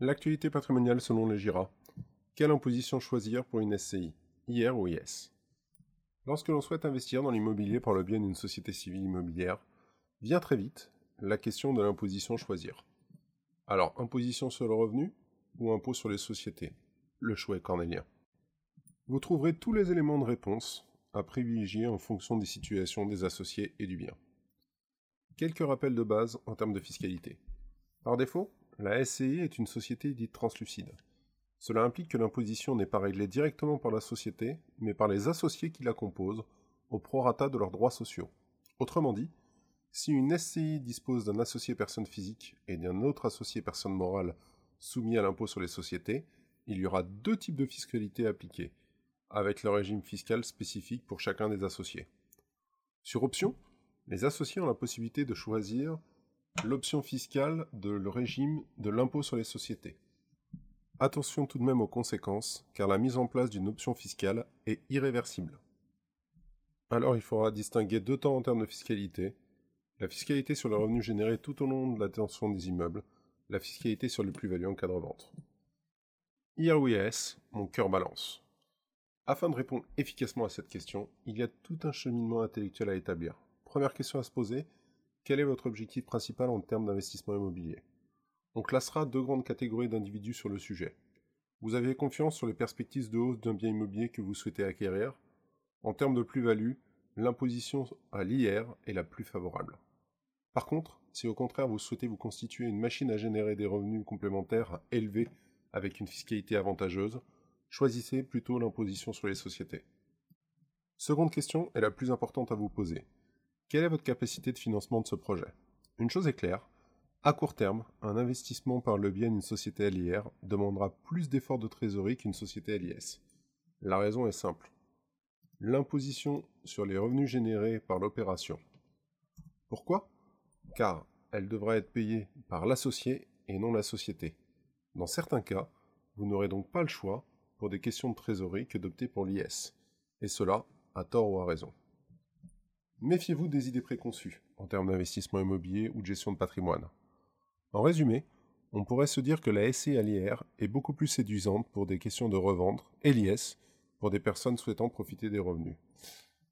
L'actualité patrimoniale selon les GIRA. Quelle imposition choisir pour une SCI IR ou IS Lorsque l'on souhaite investir dans l'immobilier par le biais d'une société civile immobilière, vient très vite la question de l'imposition choisir. Alors, imposition sur le revenu ou impôt sur les sociétés? Le choix est cornélien. Vous trouverez tous les éléments de réponse à privilégier en fonction des situations des associés et du bien. Quelques rappels de base en termes de fiscalité. Par défaut, la SCI est une société dite translucide. Cela implique que l'imposition n'est pas réglée directement par la société, mais par les associés qui la composent, au prorata de leurs droits sociaux. Autrement dit, si une SCI dispose d'un associé personne physique et d'un autre associé personne morale soumis à l'impôt sur les sociétés, il y aura deux types de fiscalité appliqués, avec le régime fiscal spécifique pour chacun des associés. Sur option, les associés ont la possibilité de choisir l'option fiscale de le régime de l'impôt sur les sociétés. Attention tout de même aux conséquences, car la mise en place d'une option fiscale est irréversible. Alors il faudra distinguer deux temps en termes de fiscalité, la fiscalité sur le revenu généré tout au long de la des immeubles, la fiscalité sur les plus-values en cas de revente. IRWS, mon cœur balance. Afin de répondre efficacement à cette question, il y a tout un cheminement intellectuel à établir. Première question à se poser, quel est votre objectif principal en termes d'investissement immobilier? On classera deux grandes catégories d'individus sur le sujet. Vous avez confiance sur les perspectives de hausse d'un bien immobilier que vous souhaitez acquérir En termes de plus-value, l'imposition à l'IR est la plus favorable. Par contre, si au contraire vous souhaitez vous constituer une machine à générer des revenus complémentaires élevés avec une fiscalité avantageuse, choisissez plutôt l'imposition sur les sociétés. Seconde question est la plus importante à vous poser. Quelle est votre capacité de financement de ce projet? Une chose est claire, à court terme, un investissement par le biais d'une société LIR demandera plus d'efforts de trésorerie qu'une société LIS. La raison est simple. L'imposition sur les revenus générés par l'opération. Pourquoi? Car elle devra être payée par l'associé et non la société. Dans certains cas, vous n'aurez donc pas le choix, pour des questions de trésorerie, que d'opter pour l'IS. Et cela, à tort ou à raison. Méfiez-vous des idées préconçues en termes d'investissement immobilier ou de gestion de patrimoine. En résumé, on pourrait se dire que la SC à l'IR est beaucoup plus séduisante pour des questions de revendre et l'IS pour des personnes souhaitant profiter des revenus.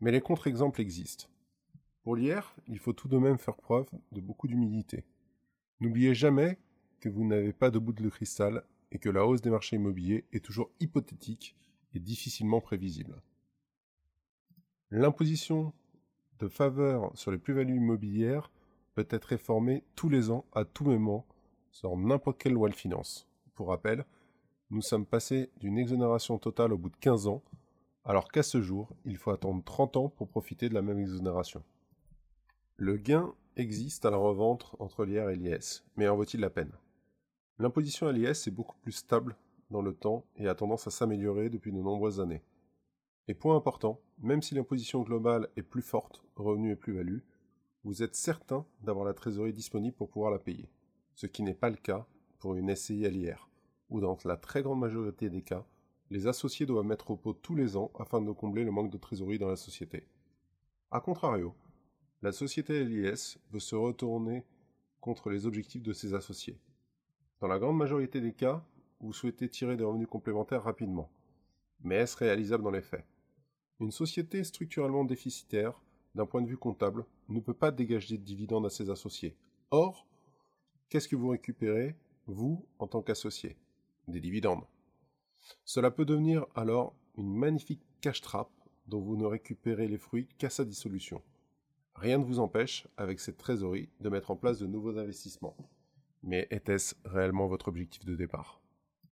Mais les contre-exemples existent. Pour l'IR, il faut tout de même faire preuve de beaucoup d'humilité. N'oubliez jamais que vous n'avez pas de bout de cristal et que la hausse des marchés immobiliers est toujours hypothétique et difficilement prévisible. L'imposition de faveur sur les plus-values immobilières peut être réformée tous les ans à tout moment sur n'importe quelle loi de finance. Pour rappel, nous sommes passés d'une exonération totale au bout de 15 ans, alors qu'à ce jour, il faut attendre 30 ans pour profiter de la même exonération. Le gain existe à la revente entre l'IR et l'IS, mais en vaut-il la peine? L'imposition à l'IS est beaucoup plus stable dans le temps et a tendance à s'améliorer depuis de nombreuses années. Et point important, même si l'imposition globale est plus forte, revenu et plus-value, vous êtes certain d'avoir la trésorerie disponible pour pouvoir la payer. Ce qui n'est pas le cas pour une SCI l'IR, où dans la très grande majorité des cas, les associés doivent mettre au pot tous les ans afin de combler le manque de trésorerie dans la société. A contrario, la société LIS veut se retourner contre les objectifs de ses associés. Dans la grande majorité des cas, vous souhaitez tirer des revenus complémentaires rapidement. Mais est-ce réalisable dans les faits? Une société structurellement déficitaire, d'un point de vue comptable, ne peut pas dégager de dividendes à ses associés. Or, qu'est-ce que vous récupérez, vous, en tant qu'associé? Des dividendes. Cela peut devenir alors une magnifique cash trap dont vous ne récupérez les fruits qu'à sa dissolution. Rien ne vous empêche, avec cette trésorerie, de mettre en place de nouveaux investissements. Mais était-ce réellement votre objectif de départ?